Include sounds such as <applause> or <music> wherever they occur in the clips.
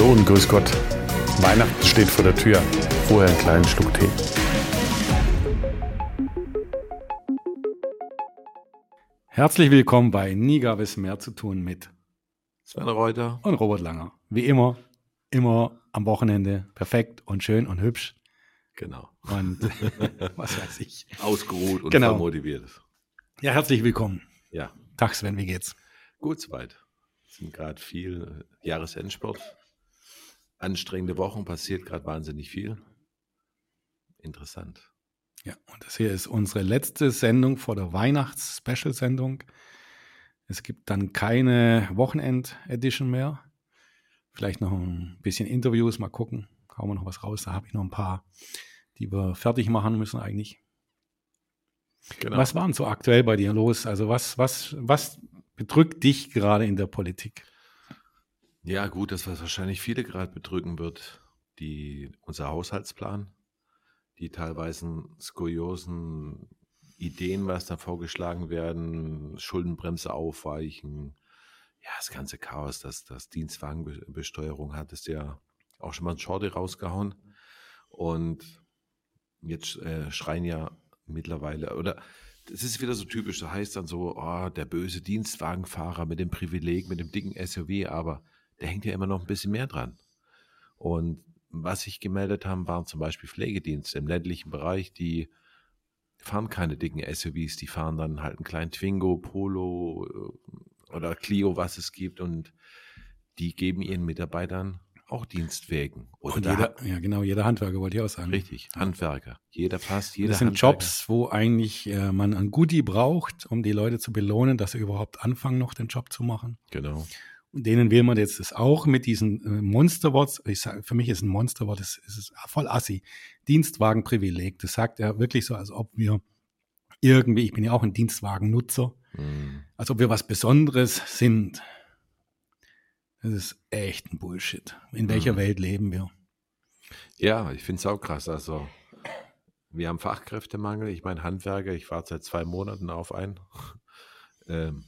Hallo und grüß Gott. Weihnachten steht vor der Tür. Vorher einen kleinen Schluck Tee. Herzlich willkommen bei Nie gab es mehr zu tun mit Sven Reuter und Robert Langer. Wie immer, immer am Wochenende perfekt und schön und hübsch. Genau. Und <laughs> was weiß ich. Ausgeruht und Genau. motiviert. Ja, herzlich willkommen. Ja, Tag Sven, wie geht's? gut soweit. Es sind gerade viel äh, Jahresendsport. Anstrengende Wochen, passiert gerade wahnsinnig viel. Interessant. Ja, und das hier ist unsere letzte Sendung vor der Weihnachts-Special-Sendung. Es gibt dann keine Wochenend-Edition mehr. Vielleicht noch ein bisschen Interviews, mal gucken. Hauen wir noch was raus. Da habe ich noch ein paar, die wir fertig machen müssen eigentlich. Genau. Was war denn so aktuell bei dir los? Also was, was, was bedrückt dich gerade in der Politik? Ja, gut, das, was wahrscheinlich viele gerade bedrücken wird, die, unser Haushaltsplan, die teilweise skuriosen Ideen, was da vorgeschlagen werden, Schuldenbremse aufweichen, ja, das ganze Chaos, das, das Dienstwagenbesteuerung hat es ja auch schon mal ein Schorde rausgehauen. Und jetzt äh, schreien ja mittlerweile, oder das ist wieder so typisch, da heißt dann so, oh, der böse Dienstwagenfahrer mit dem Privileg, mit dem dicken SUV, aber da hängt ja immer noch ein bisschen mehr dran. Und was sich gemeldet haben, waren zum Beispiel Pflegedienste im ländlichen Bereich, die fahren keine dicken SUVs, die fahren dann halt einen kleinen Twingo, Polo äh, oder Clio, was es gibt und die geben ihren Mitarbeitern auch Dienstwägen. Oder Und jeder, ja genau, jeder Handwerker wollte ich auch sagen. richtig, Handwerker. Jeder fast, jeder Das sind Handwerker. Jobs, wo eigentlich äh, man ein Goodie braucht, um die Leute zu belohnen, dass sie überhaupt anfangen, noch den Job zu machen. Genau. Denen will man jetzt das auch mit diesen äh, Monsterworts, ich sage, für mich ist ein Monsterwort, das ist voll assi, Dienstwagenprivileg. Das sagt er wirklich so, als ob wir irgendwie, ich bin ja auch ein Dienstwagennutzer, Mhm. als ob wir was Besonderes sind. Das ist echt ein Bullshit. In welcher Mhm. Welt leben wir? Ja, ich finde es auch krass. Also, wir haben Fachkräftemangel. Ich meine, Handwerker, ich warte seit zwei Monaten auf einen. <laughs> ähm,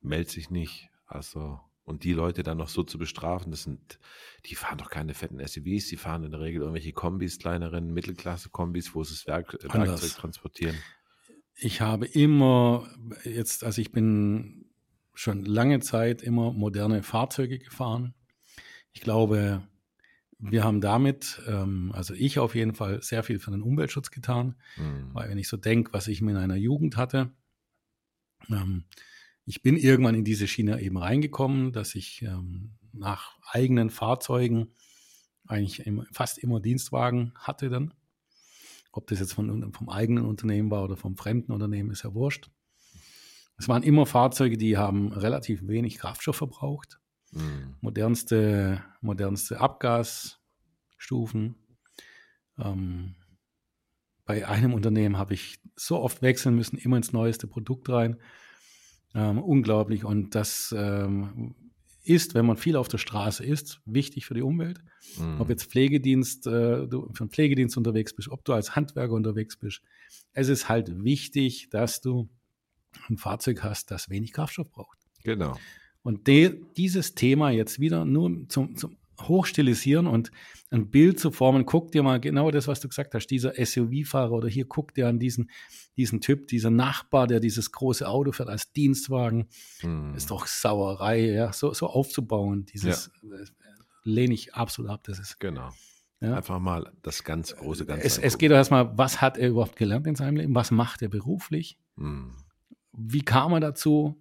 meldet sich nicht. Also, und die Leute dann noch so zu bestrafen, das sind, die fahren doch keine fetten SUVs, die fahren in der Regel irgendwelche Kombis, kleineren Mittelklasse-Kombis, wo sie das Werk, äh, Anders. Werkzeug transportieren. Ich habe immer jetzt, also ich bin schon lange Zeit immer moderne Fahrzeuge gefahren. Ich glaube, wir haben damit, ähm, also ich auf jeden Fall, sehr viel für den Umweltschutz getan, Mhm. weil wenn ich so denke, was ich in meiner Jugend hatte, ähm, ich bin irgendwann in diese Schiene eben reingekommen, dass ich ähm, nach eigenen Fahrzeugen eigentlich immer, fast immer Dienstwagen hatte dann. Ob das jetzt von, vom eigenen Unternehmen war oder vom fremden Unternehmen, ist ja wurscht. Es waren immer Fahrzeuge, die haben relativ wenig Kraftstoff verbraucht. Mhm. Modernste, modernste Abgasstufen. Ähm, bei einem Unternehmen habe ich so oft wechseln müssen, immer ins neueste Produkt rein. Ähm, unglaublich. Und das ähm, ist, wenn man viel auf der Straße ist, wichtig für die Umwelt. Mhm. Ob jetzt Pflegedienst, äh, du für einen Pflegedienst unterwegs bist, ob du als Handwerker unterwegs bist. Es ist halt wichtig, dass du ein Fahrzeug hast, das wenig Kraftstoff braucht. Genau. Und de, dieses Thema jetzt wieder nur zum, zum Hochstilisieren und ein Bild zu formen, guck dir mal genau das, was du gesagt hast, dieser SUV-Fahrer oder hier guck dir an diesen, diesen Typ, dieser Nachbar, der dieses große Auto fährt als Dienstwagen, Mhm. ist doch Sauerei, ja, so, so aufzubauen, dieses äh, lehne ich absolut ab, das ist, Genau. ja. Einfach mal das ganz große Ganze. Es, es geht doch erstmal, was hat er überhaupt gelernt in seinem Leben, was macht er beruflich, Mhm. wie kam er dazu,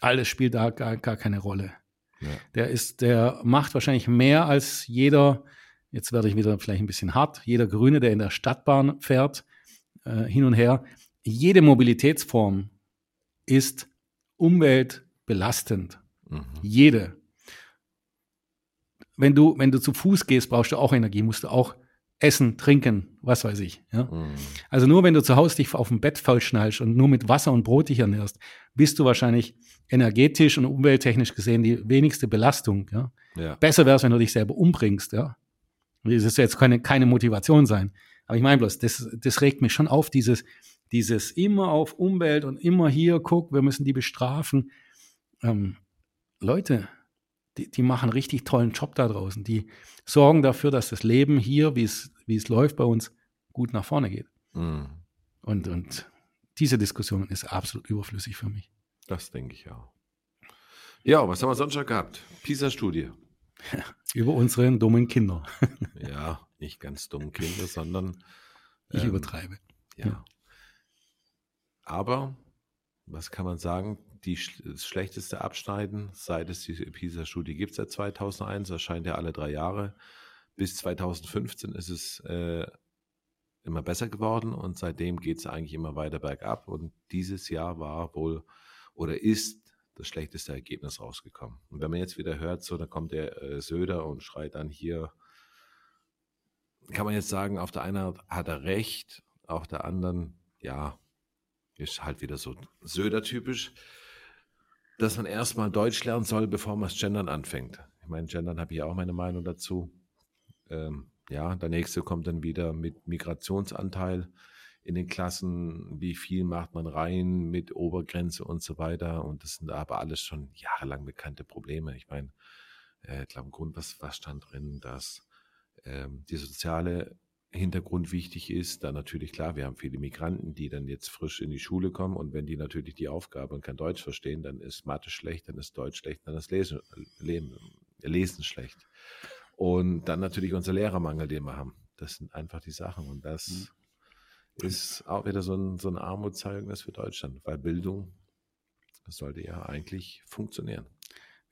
alles spielt da gar, gar keine Rolle. Ja. Der ist, der macht wahrscheinlich mehr als jeder, jetzt werde ich wieder vielleicht ein bisschen hart, jeder Grüne, der in der Stadtbahn fährt, äh, hin und her. Jede Mobilitätsform ist umweltbelastend. Mhm. Jede. Wenn du, wenn du zu Fuß gehst, brauchst du auch Energie, musst du auch essen, trinken, was weiß ich. Ja? Mhm. Also nur wenn du zu Hause dich auf dem Bett vollschnallst und nur mit Wasser und Brot dich ernährst, bist du wahrscheinlich energetisch und umwelttechnisch gesehen die wenigste Belastung. Ja? Ja. Besser wäre es, wenn du dich selber umbringst. Ja? Das ist jetzt keine, keine Motivation sein. Aber ich meine bloß, das, das regt mich schon auf, dieses, dieses immer auf Umwelt und immer hier, guck, wir müssen die bestrafen. Ähm, Leute, die, die machen richtig tollen Job da draußen. Die sorgen dafür, dass das Leben hier, wie es, wie es läuft bei uns, gut nach vorne geht. Mhm. Und, und diese Diskussion ist absolut überflüssig für mich. Das denke ich auch. Ja, was haben wir sonst schon gehabt? PISA-Studie. <laughs> Über unsere dummen Kinder. <laughs> ja, nicht ganz dummen Kinder, sondern. Ich ähm, übertreibe. Ja. ja. Aber, was kann man sagen? Die, das schlechteste Abschneiden, seit es die PISA-Studie gibt, seit 2001, erscheint ja alle drei Jahre. Bis 2015 ist es äh, immer besser geworden und seitdem geht es eigentlich immer weiter bergab. Und dieses Jahr war wohl oder ist das schlechteste Ergebnis rausgekommen. Und wenn man jetzt wieder hört, so, da kommt der äh, Söder und schreit dann hier, kann man jetzt sagen, auf der einen hat er recht, auf der anderen, ja, ist halt wieder so Söder-typisch, dass man erstmal Deutsch lernen soll, bevor man das Gendern anfängt. Ich meine, Gendern habe ich auch meine Meinung dazu. Ähm, ja, der nächste kommt dann wieder mit Migrationsanteil in den Klassen, wie viel macht man rein mit Obergrenze und so weiter. Und das sind aber alles schon jahrelang bekannte Probleme. Ich meine, äh, ich glaube, im Grund, was, was stand drin, dass ähm, die soziale Hintergrund wichtig ist. Dann natürlich klar, wir haben viele Migranten, die dann jetzt frisch in die Schule kommen und wenn die natürlich die Aufgabe und kein Deutsch verstehen, dann ist Mathe schlecht, dann ist Deutsch schlecht, dann ist Lesen, Lesen, schlecht. Und dann natürlich unser Lehrermangel, den wir haben. Das sind einfach die Sachen und das mhm. ist auch wieder so ein, so ein Armutszeugnis für Deutschland, weil Bildung, das sollte ja eigentlich funktionieren.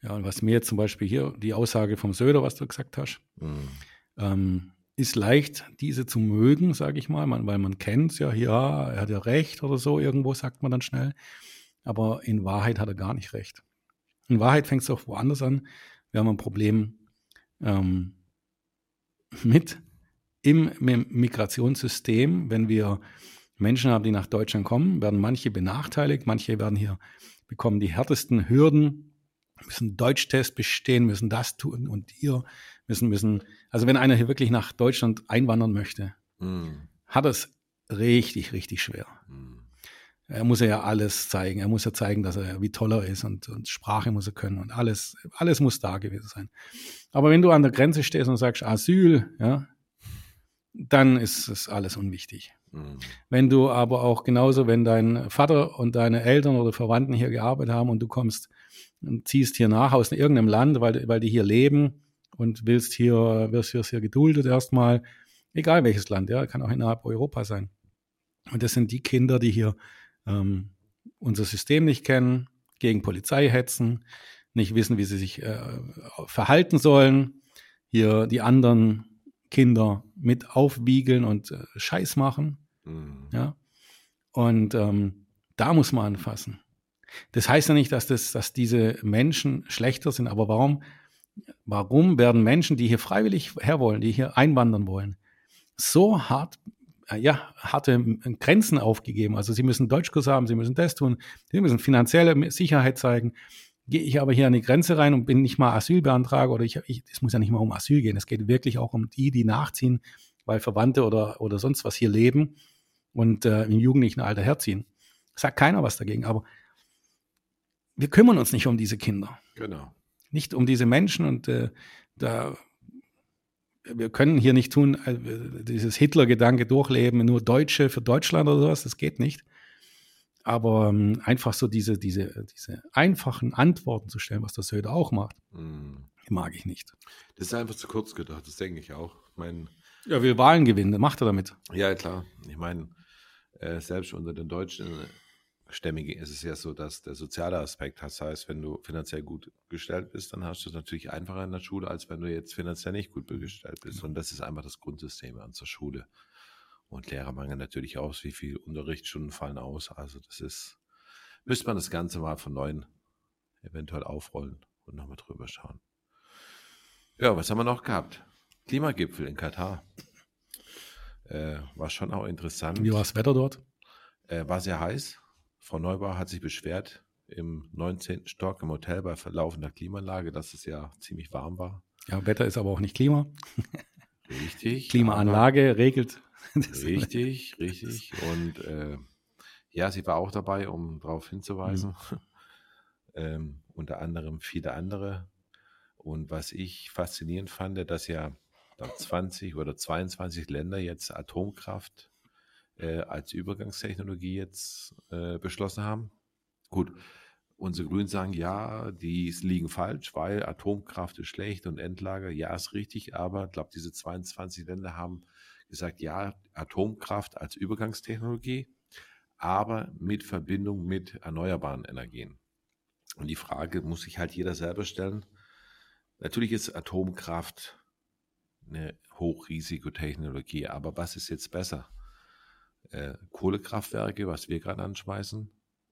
Ja, und was mir jetzt zum Beispiel hier die Aussage vom Söder, was du gesagt hast, mhm. ähm, ist leicht, diese zu mögen, sage ich mal, weil man kennt es ja, ja, er hat ja recht oder so, irgendwo sagt man dann schnell. Aber in Wahrheit hat er gar nicht recht. In Wahrheit fängt es auch woanders an. Wir haben ein Problem ähm, mit im, im Migrationssystem, wenn wir Menschen haben, die nach Deutschland kommen, werden manche benachteiligt, manche werden hier, bekommen die härtesten Hürden, müssen Deutschtest bestehen, müssen das tun und hier müssen, müssen, also wenn einer hier wirklich nach Deutschland einwandern möchte, mhm. hat es richtig, richtig schwer. Mhm. Er muss ja alles zeigen. Er muss ja zeigen, dass er, wie toll er ist und, und Sprache muss er können und alles, alles muss da gewesen sein. Aber wenn du an der Grenze stehst und sagst Asyl, ja, dann ist es alles unwichtig. Mhm. Wenn du aber auch genauso, wenn dein Vater und deine Eltern oder Verwandten hier gearbeitet haben und du kommst und ziehst hier nach aus irgendeinem Land, weil, weil die hier leben, und willst hier, wirst, wirst hier geduldet erstmal, egal welches Land, ja, kann auch innerhalb Europa sein. Und das sind die Kinder, die hier ähm, unser System nicht kennen, gegen Polizei hetzen, nicht wissen, wie sie sich äh, verhalten sollen, hier die anderen Kinder mit aufwiegeln und äh, Scheiß machen. Mhm. Ja. Und ähm, da muss man anfassen. Das heißt ja nicht, dass, das, dass diese Menschen schlechter sind, aber warum Warum werden Menschen, die hier freiwillig herwollen, die hier einwandern wollen, so hart, äh, ja, harte Grenzen aufgegeben? Also sie müssen Deutschkurs haben, sie müssen das tun, sie müssen finanzielle Sicherheit zeigen. Gehe ich aber hier an die Grenze rein und bin nicht mal Asylbeantrager oder ich, ich, es muss ja nicht mal um Asyl gehen. Es geht wirklich auch um die, die nachziehen, weil Verwandte oder, oder sonst was hier leben und äh, im jugendlichen Alter herziehen. Sagt keiner was dagegen, aber wir kümmern uns nicht um diese Kinder. Genau nicht um diese Menschen und äh, da wir können hier nicht tun, äh, dieses Hitler-Gedanke durchleben, nur Deutsche für Deutschland oder sowas, das geht nicht. Aber ähm, einfach so diese, diese, diese einfachen Antworten zu stellen, was der Söder auch macht, mm. mag ich nicht. Das ist einfach zu kurz gedacht, das denke ich auch. Ich mein, ja, will Wahlen gewinnen, macht er damit. Ja, klar. Ich meine, äh, selbst unter den Deutschen Stämmige ist es ja so, dass der soziale Aspekt, das heißt, wenn du finanziell gut gestellt bist, dann hast du es natürlich einfacher in der Schule, als wenn du jetzt finanziell nicht gut gestellt bist. Und das ist einfach das Grundsystem an zur Schule. Und Lehrermangel natürlich aus, wie viel Unterrichtsstunden fallen aus. Also das ist, müsste man das Ganze mal von neuem eventuell aufrollen und nochmal drüber schauen. Ja, was haben wir noch gehabt? Klimagipfel in Katar. Äh, war schon auch interessant. Wie war das Wetter dort? Äh, war sehr heiß. Frau Neubauer hat sich beschwert im 19. Stock im Hotel bei verlaufender Klimaanlage, dass es ja ziemlich warm war. Ja, Wetter ist aber auch nicht Klima. Richtig. Klimaanlage regelt. Richtig, richtig. Und äh, ja, sie war auch dabei, um darauf hinzuweisen. Mhm. ähm, unter anderem viele andere. Und was ich faszinierend fand, dass ja 20 oder 22 Länder jetzt Atomkraft äh, als Übergangstechnologie jetzt äh, beschlossen haben. Gut, unsere Grünen sagen, ja, die liegen falsch, weil Atomkraft ist schlecht und Endlager, ja, ist richtig, aber ich glaube, diese 22 Länder haben gesagt, ja, Atomkraft als Übergangstechnologie, aber mit Verbindung mit erneuerbaren Energien. Und die Frage muss sich halt jeder selber stellen. Natürlich ist Atomkraft eine Hochrisikotechnologie, aber was ist jetzt besser? Äh, Kohlekraftwerke, was wir gerade anschmeißen,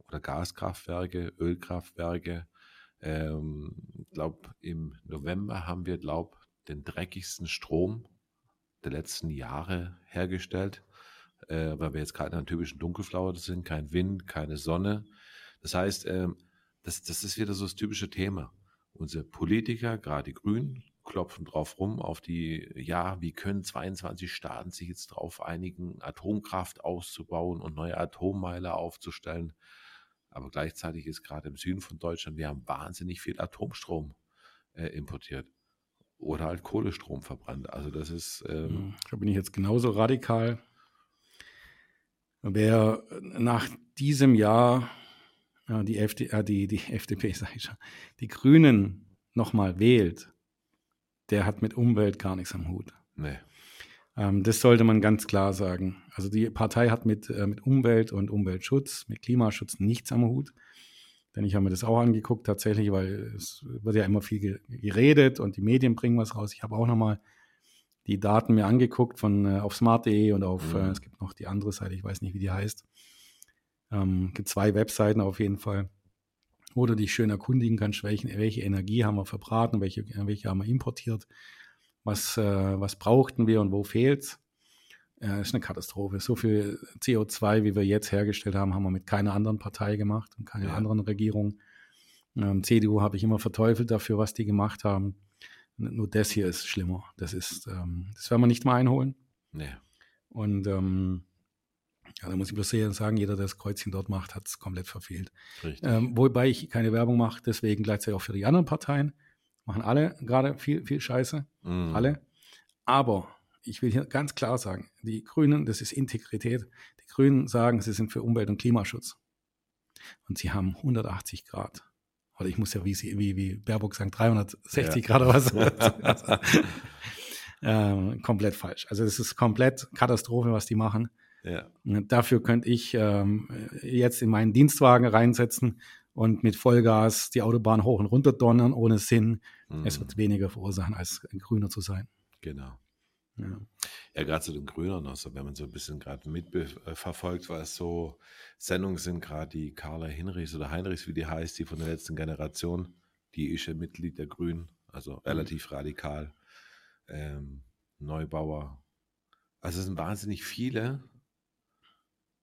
oder Gaskraftwerke, Ölkraftwerke. Ähm, glaube, im November haben wir, glaube den dreckigsten Strom der letzten Jahre hergestellt, äh, weil wir jetzt gerade in einer typischen Dunkelflaute sind, kein Wind, keine Sonne. Das heißt, ähm, das, das ist wieder so das typische Thema. Unsere Politiker, gerade die Grünen, klopfen drauf rum, auf die, ja, wie können 22 Staaten sich jetzt darauf einigen, Atomkraft auszubauen und neue Atommeiler aufzustellen. Aber gleichzeitig ist gerade im Süden von Deutschland, wir haben wahnsinnig viel Atomstrom äh, importiert oder halt Kohlestrom verbrannt. Also das ist. Ähm, hm, da bin ich jetzt genauso radikal. Wer nach diesem Jahr ja, die, FD, äh, die, die <laughs> FDP, sage ich schon, die Grünen nochmal wählt, der hat mit Umwelt gar nichts am Hut. Nee. Ähm, das sollte man ganz klar sagen. Also die Partei hat mit, äh, mit Umwelt und Umweltschutz, mit Klimaschutz nichts am Hut. Denn ich habe mir das auch angeguckt tatsächlich, weil es wird ja immer viel geredet und die Medien bringen was raus. Ich habe auch nochmal die Daten mir angeguckt von äh, auf smart.de und auf, mhm. äh, es gibt noch die andere Seite, ich weiß nicht, wie die heißt. Ähm, gibt zwei Webseiten auf jeden Fall, wo du dich schön erkundigen kannst, welche, welche Energie haben wir verbraten, welche, welche haben wir importiert was, äh, was brauchten wir und wo fehlt's. Äh, ist eine Katastrophe. So viel CO2, wie wir jetzt hergestellt haben, haben wir mit keiner anderen Partei gemacht und keiner ja. anderen Regierung. Ähm, CDU habe ich immer verteufelt dafür, was die gemacht haben. Nur das hier ist schlimmer. Das ist, ähm, das werden wir nicht mal einholen. Nee. Und ähm, ja, da muss ich bloß sagen, jeder, der das Kreuzchen dort macht, hat es komplett verfehlt. Ähm, wobei ich keine Werbung mache, deswegen gleichzeitig auch für die anderen Parteien. Machen alle gerade viel, viel Scheiße. Mhm. Alle. Aber ich will hier ganz klar sagen, die Grünen, das ist Integrität. Die Grünen sagen, sie sind für Umwelt- und Klimaschutz. Und sie haben 180 Grad. Oder ich muss ja wie, sie, wie, wie Baerbock sagen, 360 ja. Grad oder was. <laughs> ähm, komplett falsch. Also es ist komplett Katastrophe, was die machen. Ja. Dafür könnte ich ähm, jetzt in meinen Dienstwagen reinsetzen und mit Vollgas die Autobahn hoch und runter donnern ohne Sinn. Mhm. Es wird weniger verursachen, als ein Grüner zu sein. Genau. Ja, ja gerade zu den Grünern, also wenn man so ein bisschen gerade mitverfolgt, was so Sendungen sind, gerade die Carla Hinrichs oder Heinrichs, wie die heißt, die von der letzten Generation, die ist ja Mitglied der Grünen, also mhm. relativ mhm. radikal. Ähm, Neubauer. Also es sind wahnsinnig viele,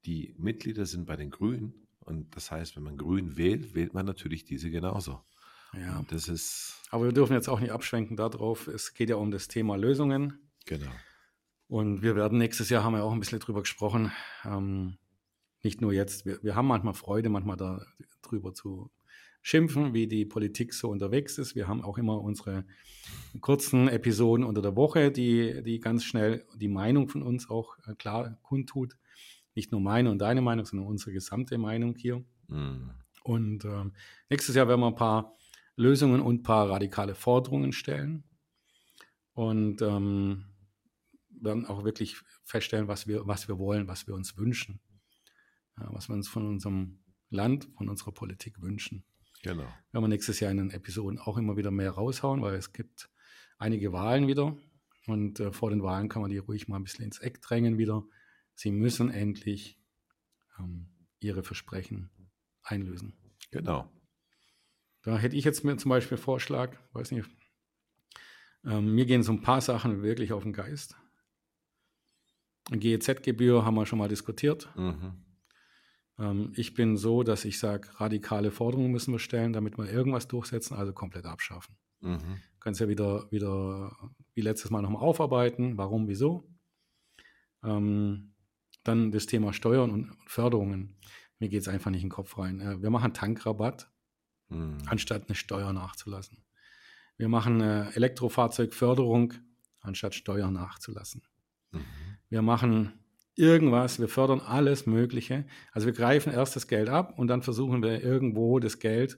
die Mitglieder sind bei den Grünen und das heißt, wenn man Grün wählt, wählt man natürlich diese genauso. Ja. Und das ist. Aber wir dürfen jetzt auch nicht abschwenken darauf. Es geht ja um das Thema Lösungen. Genau. Und wir werden nächstes Jahr, haben wir auch ein bisschen drüber gesprochen, ähm, nicht nur jetzt, wir, wir haben manchmal Freude, manchmal darüber zu schimpfen, wie die Politik so unterwegs ist. Wir haben auch immer unsere kurzen Episoden unter der Woche, die, die ganz schnell die Meinung von uns auch äh, klar kundtut nicht nur meine und deine Meinung, sondern unsere gesamte Meinung hier. Mhm. Und ähm, nächstes Jahr werden wir ein paar Lösungen und ein paar radikale Forderungen stellen und ähm, werden auch wirklich feststellen, was wir, was wir wollen, was wir uns wünschen, ja, was wir uns von unserem Land, von unserer Politik wünschen. Genau. Werden wir nächstes Jahr in den Episoden auch immer wieder mehr raushauen, weil es gibt einige Wahlen wieder und äh, vor den Wahlen kann man die ruhig mal ein bisschen ins Eck drängen wieder Sie müssen endlich ähm, ihre Versprechen einlösen. Genau. Da hätte ich jetzt mir zum Beispiel Vorschlag, weiß nicht, ähm, mir gehen so ein paar Sachen wirklich auf den Geist. GEZ-Gebühr haben wir schon mal diskutiert. Mhm. Ähm, ich bin so, dass ich sage, radikale Forderungen müssen wir stellen, damit wir irgendwas durchsetzen, also komplett abschaffen. Mhm. Kannst ja wieder, wieder wie letztes Mal nochmal aufarbeiten, warum, wieso. Ähm, dann das Thema Steuern und Förderungen. Mir geht es einfach nicht in den Kopf rein. Äh, wir machen Tankrabatt, mhm. anstatt eine Steuer nachzulassen. wir machen äh, Elektrofahrzeugförderung, anstatt Steuern nachzulassen. Mhm. Wir machen irgendwas, wir fördern alles Mögliche. Also wir greifen erst das Geld ab und dann versuchen wir irgendwo das Geld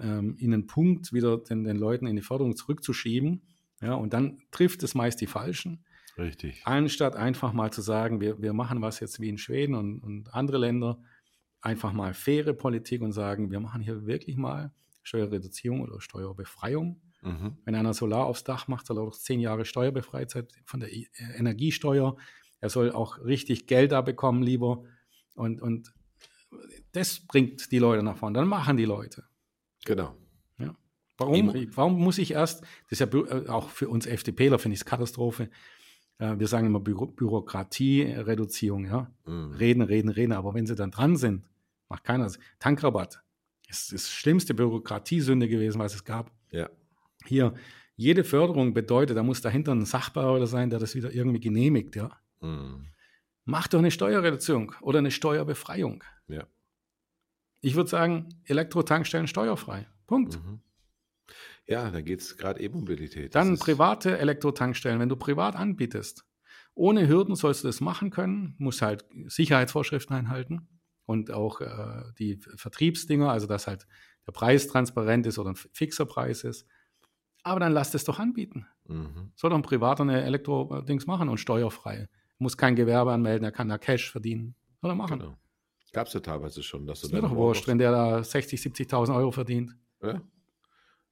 ähm, in einen Punkt wieder den, den Leuten in die Förderung zurückzuschieben. Ja, und dann trifft es meist die Falschen. Richtig. Anstatt einfach mal zu sagen, wir, wir machen was jetzt wie in Schweden und, und andere Länder, einfach mal faire Politik und sagen, wir machen hier wirklich mal Steuerreduzierung oder Steuerbefreiung. Mhm. Wenn einer Solar aufs Dach macht, soll er auch zehn Jahre steuerbefreit sein von der Energiesteuer. Er soll auch richtig Geld da bekommen, lieber. Und, und das bringt die Leute nach vorne. Dann machen die Leute. Genau. Ja. Warum, warum muss ich erst, das ist ja äh, auch für uns FDPler, finde ich es Katastrophe. Äh, wir sagen immer Bü Bürokratiereduzierung, ja. Mhm. Reden, reden, reden. Aber wenn sie dann dran sind, macht keiner. Tankrabatt ist das schlimmste Bürokratiesünde gewesen, was es gab. Ja. Hier, jede Förderung bedeutet, da muss dahinter ein Sachbearbeiter sein, der das wieder irgendwie genehmigt, ja. Mhm. Mach doch eine Steuerreduzierung oder eine Steuerbefreiung. Ja. Ich würde sagen, Elektrotankstellen steuerfrei. Punkt. Mhm. Ja, da geht es gerade E-Mobilität. Dann private Elektrotankstellen, wenn du privat anbietest. Ohne Hürden sollst du das machen können, musst halt Sicherheitsvorschriften einhalten und auch äh, die Vertriebsdinger, also dass halt der Preis transparent ist oder ein fixer Preis ist. Aber dann lass das doch anbieten. Mhm. Soll doch ein Privater eine Elektro-Dings machen und steuerfrei. Muss kein Gewerbe anmelden, er kann da Cash verdienen. Soll er machen. Genau. Gab es ja teilweise schon. Dass das ist doch wurscht, wenn der da 60, 70.000 Euro verdient. Ja.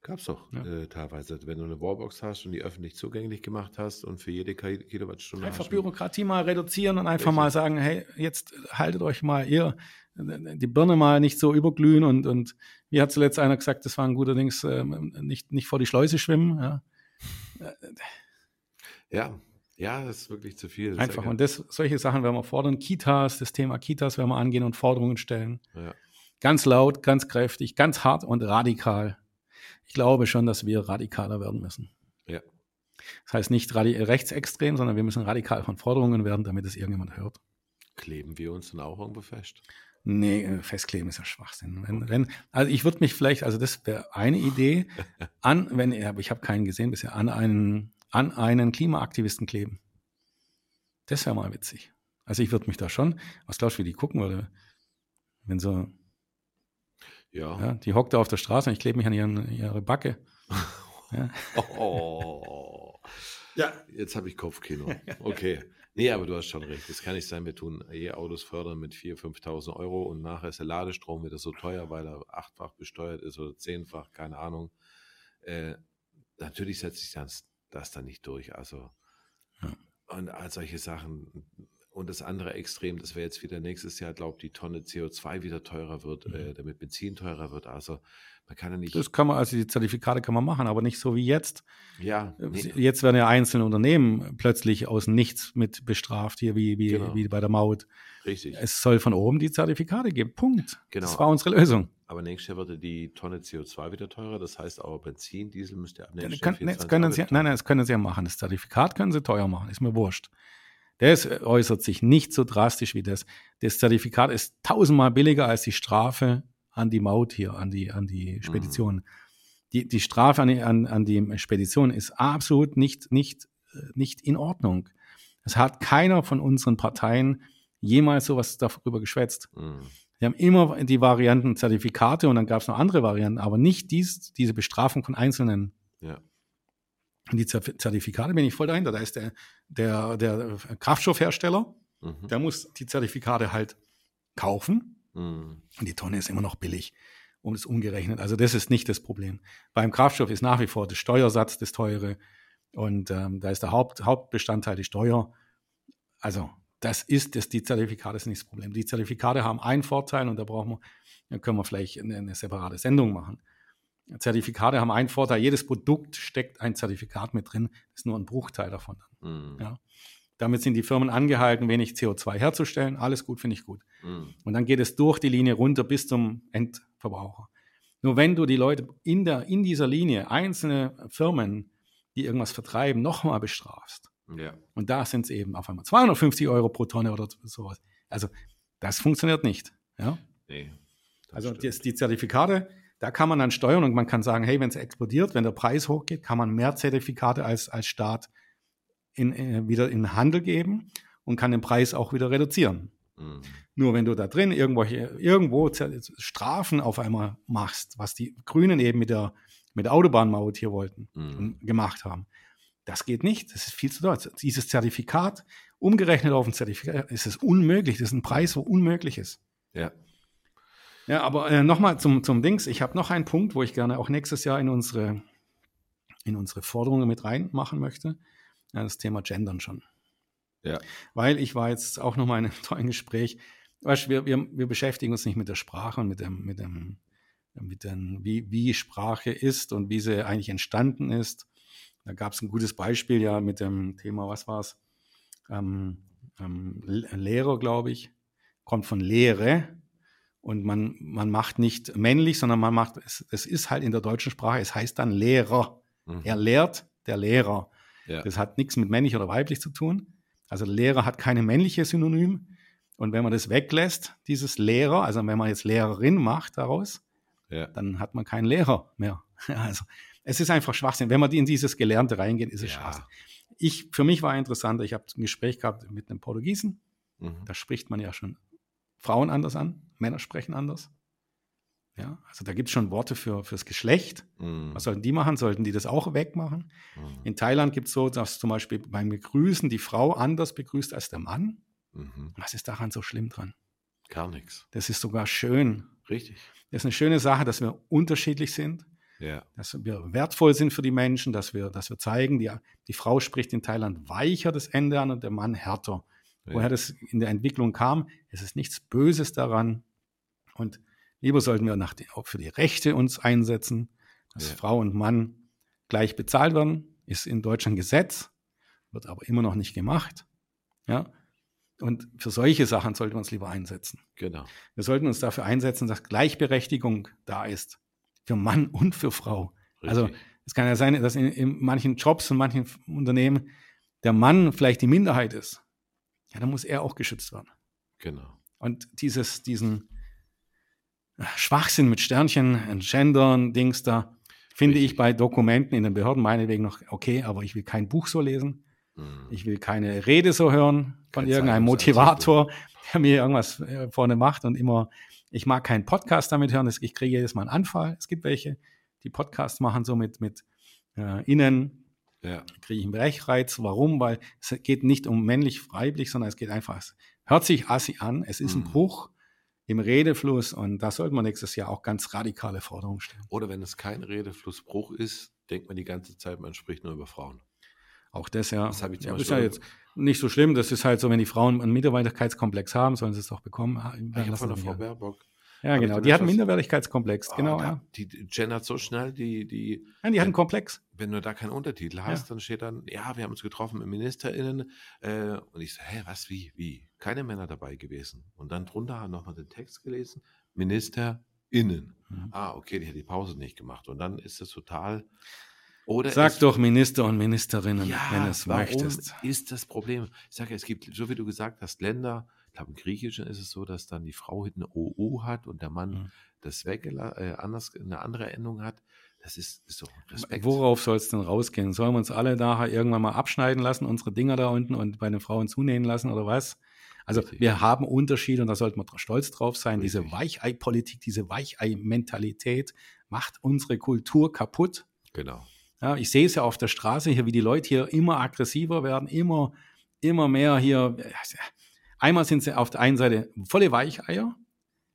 Gab es doch ja. äh, teilweise, wenn du eine Wallbox hast und die öffentlich zugänglich gemacht hast und für jede Kilowattstunde. Einfach Bürokratie mal reduzieren und einfach Richtig. mal sagen, hey, jetzt haltet euch mal ihr die Birne mal nicht so überglühen und, und wie hat zuletzt einer gesagt, das war ein guter Dings, äh, nicht, nicht vor die Schleuse schwimmen. Ja. ja, ja, das ist wirklich zu viel. Einfach. Und das, solche Sachen werden wir fordern. Kitas, das Thema Kitas werden wir angehen und Forderungen stellen. Ganz laut, ganz kräftig, ganz hart und radikal. Ich glaube schon, dass wir radikaler werden müssen. Ja. Das heißt nicht rechtsextrem, sondern wir müssen radikal von Forderungen werden, damit es irgendjemand hört. Kleben wir uns dann auch irgendwo fest? Nee, äh, festkleben ist ja Schwachsinn. Wenn, wenn, also ich würde mich vielleicht, also das wäre eine Idee, <laughs> an, wenn, aber ich habe keinen gesehen bisher, an einen an einen Klimaaktivisten kleben. Das wäre mal witzig. Also ich würde mich da schon, was glaubst du, wie die gucken würde, wenn so, ja. ja die hockt da auf der Straße und ich klebe mich an ihren, ihre Backe. ja. <laughs> Oh. ja, jetzt habe ich Kopfkino. <laughs> Okay. Nee, aber du hast schon recht. Das kann nicht sein, wir tun E-Autos fördern mit 4.000, 5.000 Euro und nachher ist der Ladestrom wieder so teuer, weil er achtfach besteuert ist oder zehnfach, keine Ahnung. Äh, natürlich setzt sich das das dann nicht durch. Also, ja. und all solche Sachen. Und das andere Extrem, das wäre jetzt wieder nächstes Jahr, glaube die Tonne CO2 wieder teurer wird, mhm. äh, damit Benzin teurer wird. Also man kann ja nicht. Das kann man, also die Zertifikate kann man machen, aber nicht so wie jetzt. Ja. Äh, nee. Jetzt werden ja einzelne Unternehmen plötzlich aus nichts mit bestraft, hier wie, wie, genau. wie bei der Maut. Richtig. Es soll von oben die Zertifikate geben. Punkt. Genau. Das war unsere Lösung. Aber nächstes Jahr würde die Tonne CO2 wieder teurer. Das heißt auch Benzin, Diesel müsste ab nächstes Jahr. Kann, das können Sie, nein, nein, das können Sie ja machen. Das Zertifikat können Sie teuer machen. Ist mir wurscht. Das äußert sich nicht so drastisch wie das. Das Zertifikat ist tausendmal billiger als die Strafe an die Maut hier, an die, an die Spedition. Mhm. Die, die Strafe an die, an, an die Spedition ist absolut nicht, nicht, nicht in Ordnung. Es hat keiner von unseren Parteien jemals sowas darüber geschwätzt. Mhm. Wir haben immer die Varianten Zertifikate und dann gab es noch andere Varianten, aber nicht dies, diese Bestrafung von Einzelnen. Ja. Und die Zertifikate bin ich voll dahinter. Da ist der, der, der Kraftstoffhersteller, mhm. der muss die Zertifikate halt kaufen. Mhm. Und die Tonne ist immer noch billig, um es umgerechnet. Also das ist nicht das Problem. Beim Kraftstoff ist nach wie vor der Steuersatz das teure. Und ähm, da ist der Haupt, Hauptbestandteil die Steuer. Also das ist das, die Zertifikate sind nicht das Problem. Die Zertifikate haben einen Vorteil und da brauchen wir, dann können wir vielleicht eine, eine separate Sendung machen. Zertifikate haben einen Vorteil. Jedes Produkt steckt ein Zertifikat mit drin. Das ist nur ein Bruchteil davon. Mhm. Ja. Damit sind die Firmen angehalten, wenig CO2 herzustellen. Alles gut, finde ich gut. Mhm. Und dann geht es durch die Linie runter bis zum Endverbraucher. Nur wenn du die Leute in, der, in dieser Linie, einzelne Firmen, die irgendwas vertreiben, nochmal bestrafst, ja. Und da sind es eben auf einmal 250 Euro pro Tonne oder sowas. Also das funktioniert nicht. Ja? Nee, also die, die, Zertifikate da kann man dann steuern und man kann sagen, hey, wenn es explodiert, wenn der Preis hochgeht, kann man mehr Zertifikate als, als Staat in, äh, wieder in Handel geben und kann den Preis auch wieder reduzieren. Mhm. Nur wenn du da drin irgendwo, irgendwo Strafen auf einmal machst, was die Grünen eben mit der, mit der Autobahnmaut hier wollten mhm. gemacht haben, das geht nicht. Das ist viel zu teuer. Dieses Zertifikat, umgerechnet auf ein Zertifikat, ist es unmöglich. Das ist ein Preis, wo unmöglich ist. Ja. Ja, aber äh, nochmal zum, zum Dings. Ich habe noch einen Punkt, wo ich gerne auch nächstes Jahr in unsere, in unsere Forderungen mit reinmachen möchte. Ja, das Thema Gendern schon. Ja. Weil ich war jetzt auch nochmal in einem <laughs> tollen Gespräch. Weißt, wir, wir, wir beschäftigen uns nicht mit der Sprache und mit dem, mit dem, mit dem, wie, wie Sprache ist und wie sie eigentlich entstanden ist. Da gab es ein gutes Beispiel ja mit dem Thema, was war es? Ähm, ähm, Lehrer, glaube ich, kommt von Lehre und man, man macht nicht männlich, sondern man macht, es, es ist halt in der deutschen Sprache, es heißt dann Lehrer. Mhm. Er lehrt der Lehrer. Ja. Das hat nichts mit männlich oder weiblich zu tun. Also Lehrer hat keine männliche Synonym. Und wenn man das weglässt, dieses Lehrer, also wenn man jetzt Lehrerin macht daraus, ja. dann hat man keinen Lehrer mehr. <laughs> Also es ist einfach Schwachsinn. Wenn man in dieses Gelernte reingeht, ist es ja. Schwachsinn. Ich, für mich war interessant, ich habe ein Gespräch gehabt mit einem Portugiesen. Mhm. Da spricht man ja schon Frauen anders an, Männer sprechen anders. Ja, also da gibt es schon Worte für fürs Geschlecht. Mhm. Was sollten die machen? Sollten die das auch wegmachen? Mhm. In Thailand gibt es so, dass zum Beispiel beim Begrüßen die Frau anders begrüßt als der Mann. Mhm. Was ist daran so schlimm dran? Gar nichts. Das ist sogar schön. Richtig. Das ist eine schöne Sache, dass wir unterschiedlich sind. Ja. Dass wir wertvoll sind für die Menschen, dass wir, dass wir zeigen, die, die Frau spricht in Thailand weicher das Ende an und der Mann härter. Ja. Woher das in der Entwicklung kam, es ist nichts Böses daran. Und lieber sollten wir nach die, auch für die Rechte uns einsetzen, dass ja. Frau und Mann gleich bezahlt werden, ist in Deutschland Gesetz, wird aber immer noch nicht gemacht. Ja. Und für solche Sachen sollten wir uns lieber einsetzen. Genau. Wir sollten uns dafür einsetzen, dass Gleichberechtigung da ist für Mann und für Frau. Richtig. Also es kann ja sein, dass in, in, manchen Jobs und manchen Unternehmen der Mann vielleicht die Minderheit ist. Ja, dann muss er auch geschützt werden. Genau. Und dieses, diesen Schwachsinn mit Sternchen, Gendern, Dings da, finde Richtig. ich bei Dokumenten in den Behörden meinetwegen noch okay, aber ich will kein Buch so lesen. Mhm. Ich will keine Rede so hören von Kein irgendeinem Motivator, der mir irgendwas äh, vorne macht und immer ich mag keinen Podcast damit hören. Ich kriege jedes Mal einen Anfall. Es gibt welche, die Podcasts machen so mit, mit äh, Innen. Ja. Kriege ich einen Brechreiz. Warum? Weil es geht nicht um männlich, weiblich, sondern es geht einfach, es hört sich assi an. Es ist mhm. ein Bruch im Redefluss und da sollte man nächstes Jahr auch ganz radikale Forderungen stellen. Oder wenn es kein Redeflussbruch ist, denkt man die ganze Zeit, man spricht nur über Frauen. Auch das ja. Das habe ich zum ja, ist ja jetzt nicht so schlimm. Das ist halt so, wenn die Frauen einen Minderwertigkeitskomplex haben, sollen sie es doch bekommen. Ich habe von der Frau Baerbock. Ja, genau. Die hat einen Minderwertigkeitskomplex. Oh, genau. Ja. Die gendert so schnell, die. die ja, die hat einen Komplex. Wenn du da keinen Untertitel hast, ja. dann steht dann, ja, wir haben uns getroffen mit MinisterInnen. Äh, und ich so, hä, was, wie, wie? Keine Männer dabei gewesen. Und dann drunter nochmal den Text gelesen: MinisterInnen. Mhm. Ah, okay, die hat die Pause nicht gemacht. Und dann ist es total. Oder Sag doch Minister und Ministerinnen, ja, wenn es warum möchtest. ist das Problem? Ich sage, es gibt, so wie du gesagt hast, Länder, glaube im Griechischen ist es so, dass dann die Frau hinten OO hat und der Mann mhm. das weg, äh, anders, eine andere Endung hat. Das ist, ist doch Respekt. Worauf soll es denn rausgehen? Sollen wir uns alle nachher irgendwann mal abschneiden lassen, unsere Dinger da unten und bei den Frauen zunähen lassen oder was? Also Richtig. wir haben Unterschiede und da sollte man stolz drauf sein. Richtig. Diese Weichei-Politik, diese Weichei-Mentalität macht unsere Kultur kaputt. Genau. Ja, ich sehe es ja auf der Straße hier, wie die Leute hier immer aggressiver werden, immer, immer mehr hier. Einmal sind sie auf der einen Seite volle Weicheier,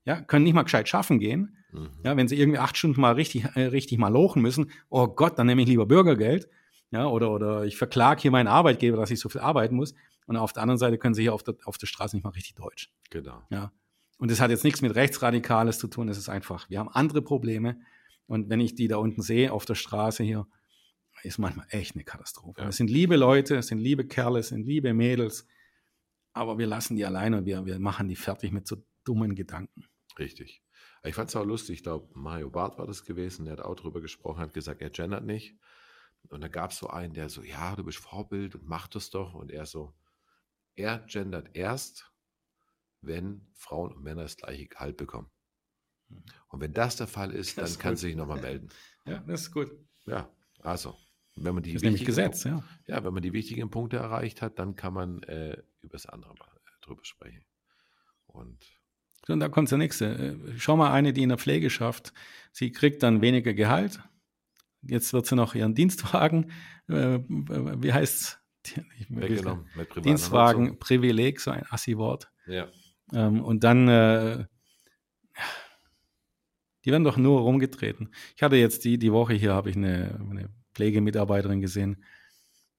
ja, können nicht mal gescheit schaffen gehen. Mhm. Ja, wenn sie irgendwie acht Stunden mal richtig, äh, richtig mal lochen müssen, oh Gott, dann nehme ich lieber Bürgergeld. Ja, oder, oder ich verklage hier meinen Arbeitgeber, dass ich so viel arbeiten muss. Und auf der anderen Seite können sie hier auf der, auf der Straße nicht mal richtig Deutsch. Genau. Ja. Und das hat jetzt nichts mit Rechtsradikales zu tun. Es ist einfach, wir haben andere Probleme. Und wenn ich die da unten sehe auf der Straße hier, ist manchmal echt eine Katastrophe. Ja. Es sind liebe Leute, es sind liebe Kerle, es sind liebe Mädels, aber wir lassen die alleine und wir, wir machen die fertig mit so dummen Gedanken. Richtig. Ich fand es auch lustig, ich glaube, Mario Barth war das gewesen, der hat auch darüber gesprochen, hat gesagt, er gendert nicht. Und da gab es so einen, der so, ja, du bist Vorbild und mach das doch. Und er so, er gendert erst, wenn Frauen und Männer das gleiche Gehalt bekommen. Und wenn das der Fall ist, dann Das ist kannst gut. du dich nochmal melden. <laughs> Ja, das ist gut. Ja, also, wenn man die Das ist nämlich wichtigen Gesetz, ja. Ja, wenn man die wichtigen Punkte erreicht hat, dann kann man äh, über das andere mal äh, drüber sprechen. Und Und da kommt der nächste. Äh, Schau mal eine, die in der Pflege schafft. Sie kriegt dann weniger Gehalt. Jetzt wird sie noch ihren Dienstwagen, äh, wie mit privater Dienstwagen. Privileg, so ein Assi-Wort. Ja, Ähm, und dann, äh, die werden doch nur rumgetreten. Ich hatte jetzt die, die Woche hier, habe ich eine, eine Pflegemitarbeiterin gesehen.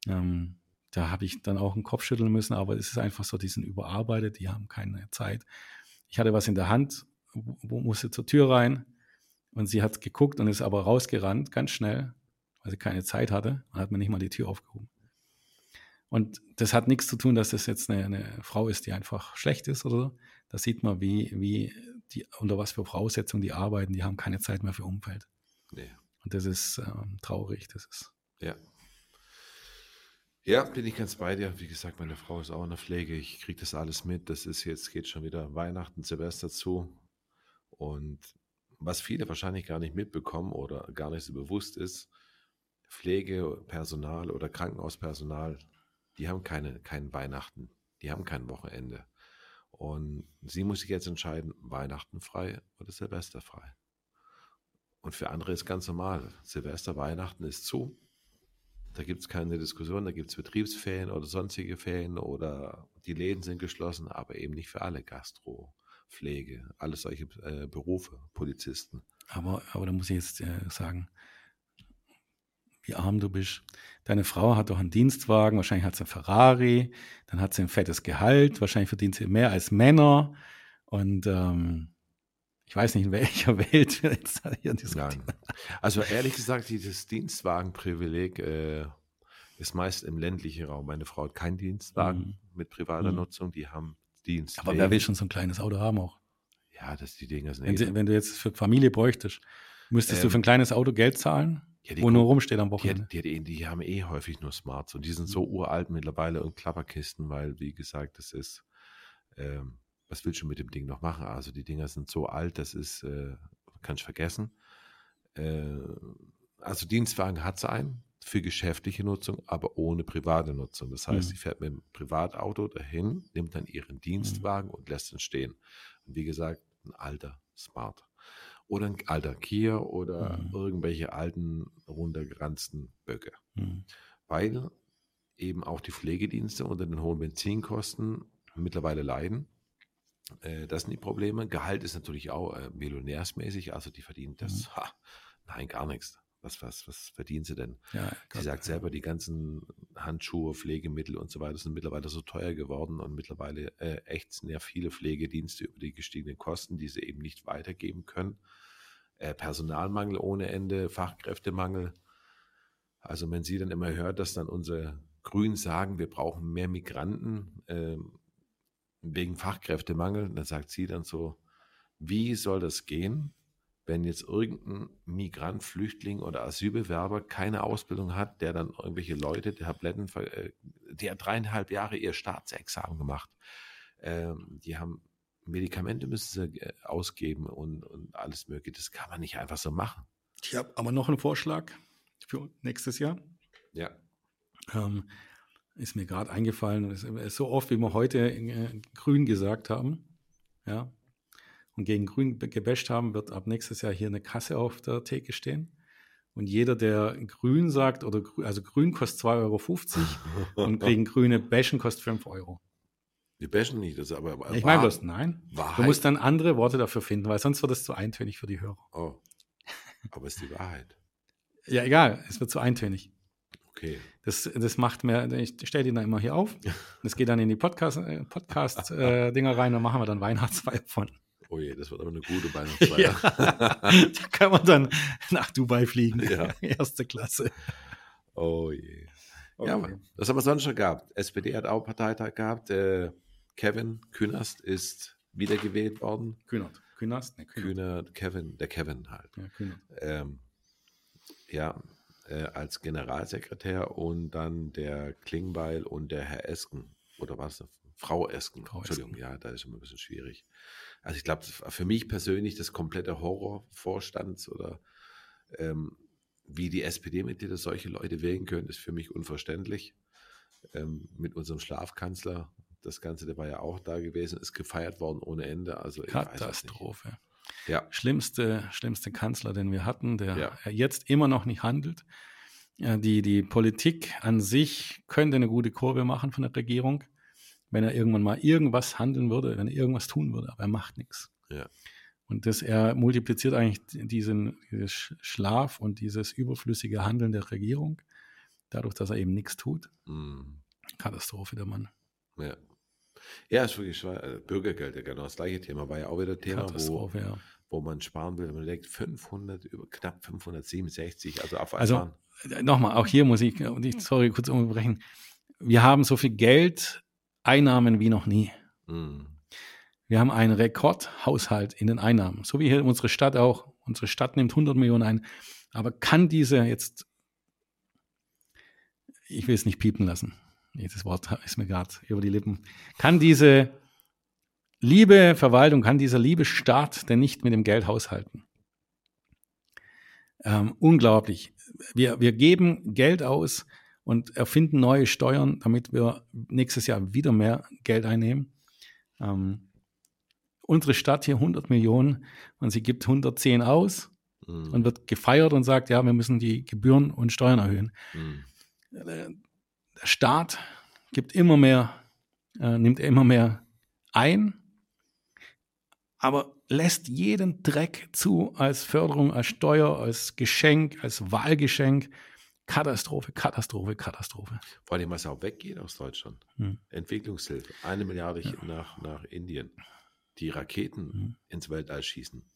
Ähm, da habe ich dann auch einen Kopf schütteln müssen, aber es ist einfach so, die sind überarbeitet, die haben keine Zeit. Ich hatte was in der Hand, wo, musste zur Tür rein und sie hat geguckt und ist aber rausgerannt, ganz schnell, weil sie keine Zeit hatte und hat mir nicht mal die Tür aufgehoben. Und das hat nichts zu tun, dass das jetzt eine, eine Frau ist, die einfach schlecht ist oder so. Da sieht man, wie, wie die, unter was für Voraussetzungen die arbeiten. Die haben keine Zeit mehr für Umfeld. nee, Und das ist ähm, traurig. Das ist. ja. Ja, bin ich ganz bei dir. Wie gesagt, meine Frau ist auch in der Pflege. Ich kriege das alles mit. Das ist jetzt, geht schon wieder Weihnachten, Silvester zu. Und was viele wahrscheinlich gar nicht mitbekommen oder gar nicht so bewusst ist, Pflegepersonal oder Krankenhauspersonal, die haben keine, kein Weihnachten, die haben kein Wochenende. Und sie muss sich jetzt entscheiden, Weihnachten frei oder Silvester frei. Und für andere ist ganz normal. Silvester, Weihnachten ist zu. Da gibt es keine Diskussion, da gibt es Betriebsferien oder sonstige Ferien oder die Läden sind geschlossen, aber eben nicht für alle. Gastro, Pflege, alles solche äh, Berufe, Polizisten. Aber, aber da muss ich jetzt äh, sagen, wie arm du bist. Deine Frau hat doch einen Dienstwagen, wahrscheinlich hat sie einen Ferrari, dann hat sie ein fettes Gehalt, wahrscheinlich verdient sie mehr als Männer. Und ähm, ich weiß nicht, in welcher <laughs> Welt wir jetzt hier diskutieren. Nein. Also ehrlich gesagt, dieses Dienstwagenprivileg äh, ist meist im ländlichen Raum. Meine Frau hat keinen Dienstwagen Mhm. mit privater Mhm. Nutzung, die haben Dienst. Aber wer will schon so ein kleines Auto haben auch? Ja, das die Dinger sind Wenn, eh sie, wenn du jetzt für Familie bräuchtest, müsstest du Ähm, für ein kleines Auto Geld zahlen, ja, die wo nur rumsteht am Die, Wochenende. die, hat eh- die haben eh häufig nur Smarts und die sind so uralt mittlerweile und Klapperkisten, weil, wie gesagt, das ist, ähm, was willst du mit dem Ding noch machen? Also die Dinger sind so alt, das ist, äh, kann ich vergessen. Äh, also Dienstwagen hat sie einen für geschäftliche Nutzung, aber ohne private Nutzung. Das heißt, Mhm. sie fährt mit dem Privatauto dahin, nimmt dann ihren Dienstwagen und lässt ihn stehen. Und wie gesagt, ein alter Smart. Oder ein alter Kia oder Mhm. irgendwelche alten, runtergeranzten Böcke. Hm. Weil eben auch die Pflegedienste unter den hohen Benzinkosten mittlerweile leiden. Äh, das sind die Probleme. Gehalt ist natürlich auch äh, millionärsmäßig, also die verdienen das. Mhm. Ha, nein, gar nichts. Was, was, was verdienen sie denn? Ja, Sie Gott. sagt selber, die ganzen Handschuhe, Pflegemittel und so weiter sind mittlerweile so teuer geworden und mittlerweile äh, ächzen ja viele Pflegedienste über die gestiegenen Kosten, die sie eben nicht weitergeben können. Äh, Personalmangel ohne Ende, Fachkräftemangel. Also wenn sie dann immer hört, dass dann unsere Grünen sagen, wir brauchen mehr Migranten ähm, wegen Fachkräftemangel, dann sagt sie dann so, wie soll das gehen, wenn jetzt irgendein Migrant, Flüchtling oder Asylbewerber keine Ausbildung hat, der dann irgendwelche Leute, der Tabletten, ver- äh, die hat dreieinhalb Jahre ihr Staatsexamen gemacht. Ähm, die haben Medikamente müssen sie äh, ausgeben und, und alles mögliche. Das kann man nicht einfach so machen. Ich habe aber noch einen Vorschlag für nächstes Jahr. Ja. Ähm, ist mir gerade eingefallen. Es ist so oft, wie wir heute äh, Grün gesagt haben, ja, und gegen Grün gebasht haben, wird ab nächstes Jahr hier eine Kasse auf der Theke stehen. Und jeder, der Grün sagt, oder also Grün kostet 2,50 Euro <laughs> und gegen Grüne Bashen kostet 5 Euro. Wir bashen nicht, das ist aber Ich meine bloß, nein. Wahrheit. Du musst dann andere Worte dafür finden, weil sonst wird es zu eintönig für die Hörer. oh. Aber es ist die Wahrheit. Ja, egal, es wird zu eintönig. Okay. Das, das macht mir, ich stelle den dann immer hier auf. <laughs> Das geht dann in die Podcast, äh, Podcast äh, Dinger rein und machen wir dann Weihnachtsfeier von. Oh je, das wird aber eine gute <laughs> Weihnachtsfeier. Ja. <laughs> da können wir dann nach Dubai fliegen. Ja. Erste Klasse. Oh je. Ja, Okay. was haben wir sonst schon gehabt? SPD hat auch Parteitag gehabt. Äh, Kevin Künast ist wiedergewählt worden. Kühnert. Künast? Ne, Kühnert. Kühner, Kevin, der Kevin halt. Ja, Kühnert. Ähm, ja, äh, als Generalsekretär und dann der Klingbeil und der Herr Esken. Oder was? Frau Esken. Frau Entschuldigung, Esken. ja, da ist immer ein bisschen schwierig. Also ich glaube, für mich persönlich das komplette Horrorvorstands oder ähm, wie die SPD-Mitglieder solche Leute wählen können, ist für mich unverständlich. Ähm, mit unserem Schlafkanzler, das Ganze, der war ja auch da gewesen, ist gefeiert worden ohne Ende. Also es. Katastrophe. Ja, Schlimmste, schlimmste Kanzler, den wir hatten, der Ja. jetzt immer noch nicht handelt. Die, die Politik an sich könnte eine gute Kurve machen von der Regierung, wenn er irgendwann mal irgendwas handeln würde, wenn er irgendwas tun würde, aber er macht nichts. Ja. Und das, er multipliziert eigentlich diesen, Sch- Schlaf und dieses überflüssige Handeln der Regierung, dadurch, dass er eben nichts tut. mm, Katastrophe, der Mann. ja. Ja, ist wirklich schwer. Äh, Bürgergeld, ja, genau das gleiche Thema. War ja auch wieder Thema, wo, ja. wo man sparen will. Man denkt 500, über knapp 567, also auf Also, einmal. Nochmal, auch hier muss ich, und ich- sorry, kurz unterbrechen. Wir haben so viel Geld, Einnahmen wie noch nie. Mm, Wir haben einen Rekordhaushalt in den Einnahmen. So wie hier unsere Stadt auch. Unsere Stadt nimmt 100 Millionen ein. Aber kann diese jetzt, ich will es nicht piepen lassen. Nee, Das Wort <laughs> ist mir gerade über die Lippen. Kann diese liebe Verwaltung, kann dieser liebe Staat denn nicht mit dem Geld haushalten? Ähm, unglaublich. Wir, wir geben Geld aus und erfinden neue Steuern, damit wir nächstes Jahr wieder mehr Geld einnehmen. Ähm, unsere Stadt hier 100 Millionen und sie gibt 110 aus mm, und wird gefeiert und sagt, ja, wir müssen die Gebühren und Steuern erhöhen. mm, Der Staat gibt immer mehr, äh, nimmt immer mehr ein, aber lässt jeden Dreck zu als Förderung, als Steuer, als Geschenk, als Wahlgeschenk. Katastrophe, Katastrophe, Katastrophe. Vor allem, was auch weggeht aus Deutschland. Hm. Entwicklungshilfe. Eine Milliarde Ja. nach, nach Indien. Die Raketen Mhm. ins Weltall schießen.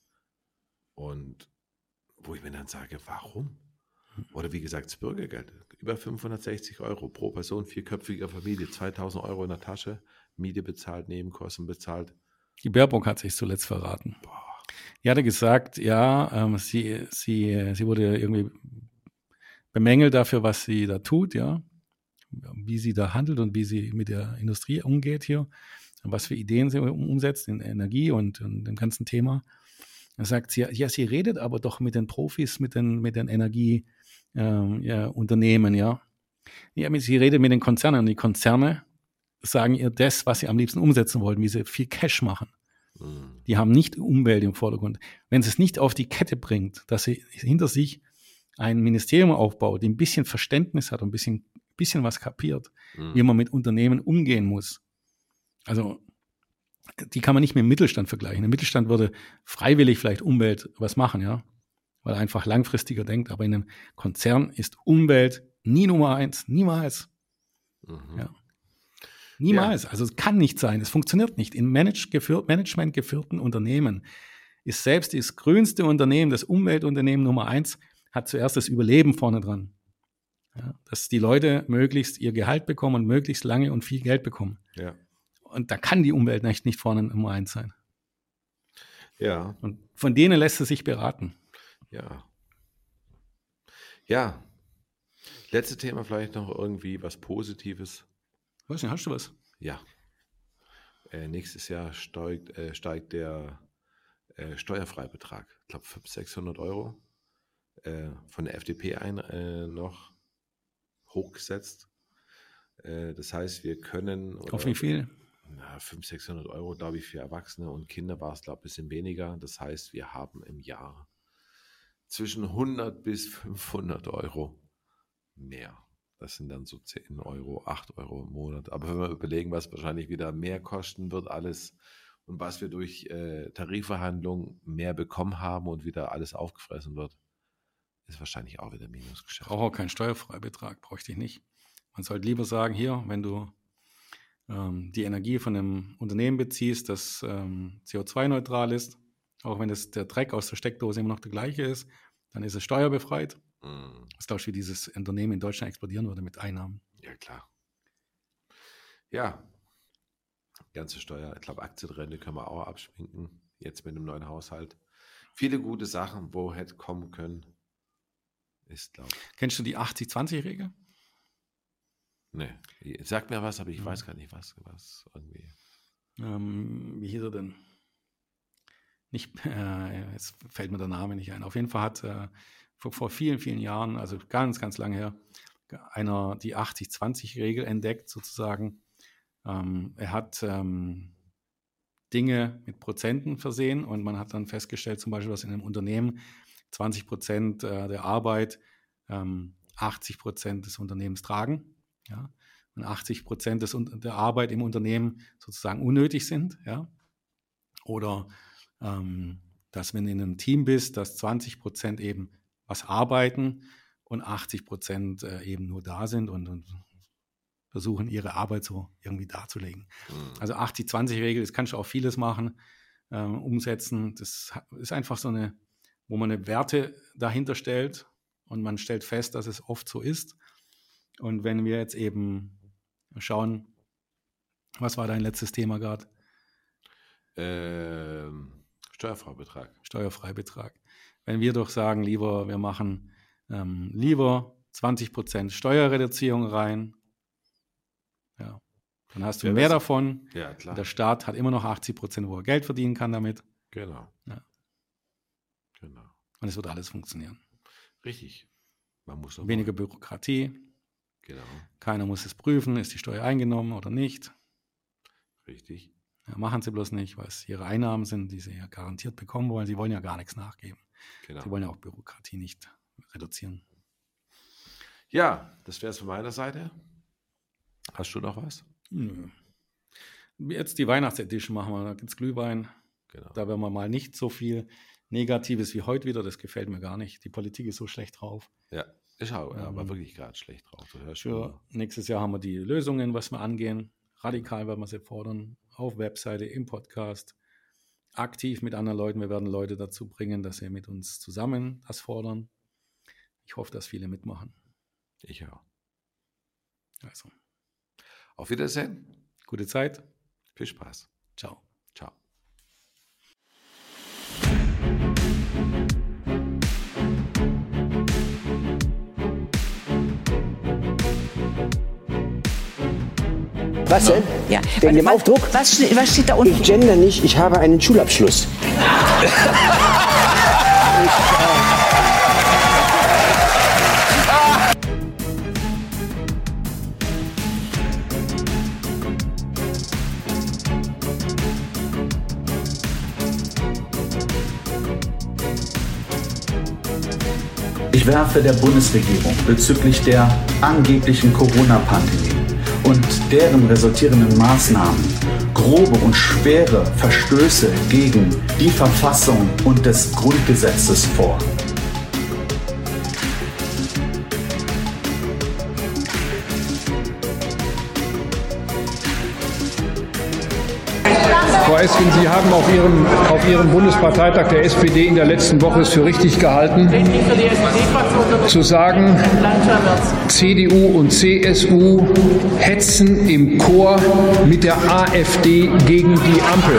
Und wo ich mir dann sage, warum? Oder wie gesagt, das Bürgergeld. Über 560 Euro pro Person, vierköpfiger Familie, 2000 Euro in der Tasche, Miete bezahlt, Nebenkosten bezahlt. Die Baerbock hat sich zuletzt verraten. Boah. Die hatte gesagt, ja, ähm, sie, sie, sie wurde irgendwie bemängelt dafür, was sie da tut, ja, wie sie da handelt und wie sie mit der Industrie umgeht hier, und was für Ideen sie um- umsetzt in Energie und, und dem ganzen Thema. Da sagt sie, ja, sie redet aber doch mit den Profis, mit den, mit den Energieunternehmen, ja, Unternehmen, ja. ja. Sie redet mit den Konzernen und die Konzerne sagen ihr das, was sie am liebsten umsetzen wollten, wie sie viel Cash machen. Mm, Die haben nicht Umwelt im Vordergrund. Wenn sie es nicht auf die Kette bringt, dass sie hinter sich ein Ministerium aufbaut, die ein bisschen Verständnis hat und ein bisschen, bisschen was kapiert, mm, wie man mit Unternehmen umgehen muss. Also, die kann man nicht mit dem Mittelstand vergleichen. Der Mittelstand würde freiwillig vielleicht Umwelt was machen, ja, weil er einfach langfristiger denkt. Aber in einem Konzern ist Umwelt nie Nummer eins, niemals. mhm. Ja. Niemals. Also es kann nicht sein. Es funktioniert nicht. In manage geführt, Management geführten Unternehmen ist selbst das grünste Unternehmen, das Umweltunternehmen Nummer eins, hat zuerst das Überleben vorne dran. Ja, dass die Leute möglichst ihr Gehalt bekommen und möglichst lange und viel Geld bekommen. Ja. Und da kann die Umwelt nicht, nicht vorne Nummer eins sein. ja, Und von denen lässt es sich beraten. Ja. Ja. Letztes Thema vielleicht noch irgendwie was Positives. Weiß nicht, hast du was? Ja. Äh, nächstes Jahr steigt, äh, steigt der äh, Steuerfreibetrag. Ich glaube 500, 600 Euro äh, von der FDP ein äh, noch hochgesetzt. Äh, das heißt, wir können. Auf wie viel? Na, 500, 600 Euro, glaube ich, für Erwachsene und Kinder war es, glaube ich, ein bisschen weniger. Das heißt, wir haben im Jahr zwischen 100 bis 500 Euro mehr. Das sind dann so 10 Euro, 8 Euro im Monat. Aber wenn wir überlegen, was wahrscheinlich wieder mehr kosten wird, alles und was wir durch äh, Tarifverhandlungen mehr bekommen haben und wieder alles aufgefressen wird, ist wahrscheinlich auch wieder Minusgeschäft. brauche auch keinen Steuerfreibetrag, bräuchte ich nicht. Man sollte lieber sagen, hier, wenn du ähm, die Energie von einem Unternehmen beziehst, das ähm, CO2-neutral ist, auch wenn das, der Dreck aus der Steckdose immer noch der gleiche ist, dann ist es steuerbefreit. Mm, Was glaubst du, wie dieses Unternehmen in Deutschland explodieren würde mit Einnahmen? Ja, klar. Ja, ganze Steuer, ich glaube, Aktienrente können wir auch abschminken, jetzt mit dem neuen Haushalt. Viele gute Sachen, wo hätte kommen können, ist, glaube ich. Kennst du die 80-20-Regel? Nee. Sagt mir was, aber ich weiß gar nicht was. was irgendwie. Ähm, wie hieß er denn? Nicht, <laughs> äh, jetzt fällt mir der Name nicht ein. Auf jeden Fall hat äh, vor, vor, vielen, vielen Jahren, also ganz, ganz lange her, einer die 80-20-Regel entdeckt, sozusagen. Ähm, er hat ähm, Dinge mit Prozenten versehen und man hat dann festgestellt, zum Beispiel, dass in einem Unternehmen 20 Prozent äh, der Arbeit ähm, 80 Prozent des Unternehmens tragen. Ja? Und 80 Prozent der Arbeit im Unternehmen sozusagen unnötig sind. Ja? Oder ähm, dass wenn du in einem Team bist, dass 20 Prozent eben was arbeiten und 80 Prozent äh, eben nur da sind und, und, versuchen, ihre Arbeit so irgendwie darzulegen. Mhm. Also 80-20-Regel, das kannst du auch vieles machen, ähm, umsetzen. Das ist einfach so eine, wo man eine Werte dahinter stellt und man stellt fest, dass es oft so ist. Und wenn wir jetzt eben schauen, was war dein letztes Thema gerade? Ähm, Steuerfreibetrag. Steuerfreibetrag. Wenn wir doch sagen, lieber, wir machen ähm, lieber 20% Steuerreduzierung rein, ja, dann hast du ja, mehr davon. Ja, klar. Der Staat hat immer noch 80%, wo er Geld verdienen kann damit. Genau. Ja. Genau. Und es wird alles funktionieren. Richtig. Man muss Weniger machen. Bürokratie. Genau. Keiner muss es prüfen, ist die Steuer eingenommen oder nicht. Richtig. Ja, machen sie bloß nicht, weil es ihre Einnahmen sind, die sie ja garantiert bekommen wollen. Sie wollen ja gar nichts nachgeben. Genau. Sie wollen ja auch Bürokratie nicht reduzieren. Ja, das wäre es von meiner Seite. Hast du noch was? Nö. Jetzt die Weihnachtsedition machen wir. Da gibt es Glühwein. Genau. Da werden wir mal nicht so viel Negatives wie heute wieder. Das gefällt mir gar nicht. Die Politik ist so schlecht drauf. Ja, ich habe ähm, aber wirklich gerade schlecht drauf. Für nächstes Jahr haben wir die Lösungen, was wir angehen. Radikal werden wir sie fordern. Auf Webseite, im Podcast. Aktiv mit anderen Leuten. Wir werden Leute dazu bringen, dass sie mit uns zusammen das fordern. Ich hoffe, dass viele mitmachen. Ich auch. Also. Auf Wiedersehen. Gute Zeit. Viel Spaß. Ciao. Was denn? Ja. Wegen dem Aufdruck? Was, was steht da unten? Ich gender nicht, ich habe einen Schulabschluss. ich, <laughs> Ich werfe der Bundesregierung bezüglich der angeblichen Corona-Pandemie und deren resultierenden Maßnahmen grobe und schwere Verstöße gegen die Verfassung und des Grundgesetzes vor. Esken, Sie haben auf Ihrem, auf Ihrem Bundesparteitag der SPD in der letzten Woche es für richtig gehalten, zu sagen, CDU und CSU hetzen im Chor mit der AfD gegen die Ampel.